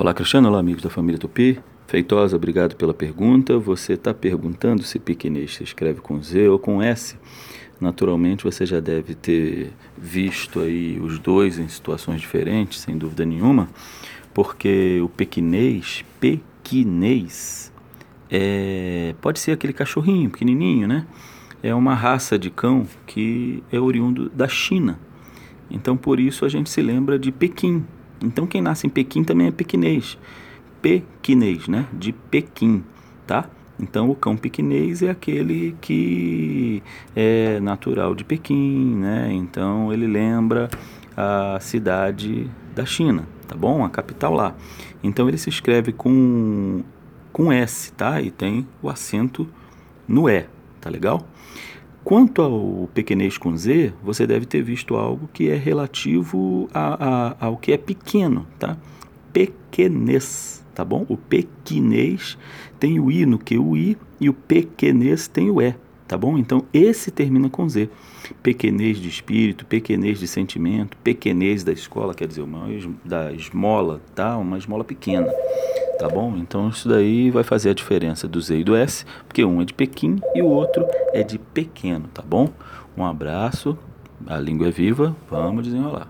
Olá, Cristiano. Olá, amigos da família Tupi. Feitosa, obrigado pela pergunta. Você está perguntando se pequenês se escreve com Z ou com S. Naturalmente, você já deve ter visto aí os dois em situações diferentes, sem dúvida nenhuma, porque o pequinês, pequinês, é, pode ser aquele cachorrinho pequenininho, né? É uma raça de cão que é oriundo da China. Então, por isso a gente se lembra de Pequim, então quem nasce em Pequim também é pequinês. Pequinês, né? De Pequim, tá? Então o cão pequinês é aquele que é natural de Pequim, né? Então ele lembra a cidade da China, tá bom? A capital lá. Então ele se escreve com com S, tá? E tem o acento no E, tá legal? Quanto ao pequenês com Z, você deve ter visto algo que é relativo a, a, ao que é pequeno, tá? Pequenês, tá bom? O pequinês tem o I no QI e o pequenês tem o E, tá bom? Então esse termina com Z. Pequenês de espírito, pequenês de sentimento, pequenês da escola, quer dizer, uma da esmola, tá? Uma esmola pequena tá bom? Então isso daí vai fazer a diferença do Z e do S, porque um é de Pequim e o outro é de pequeno, tá bom? Um abraço, a língua é viva, vamos desenrolar.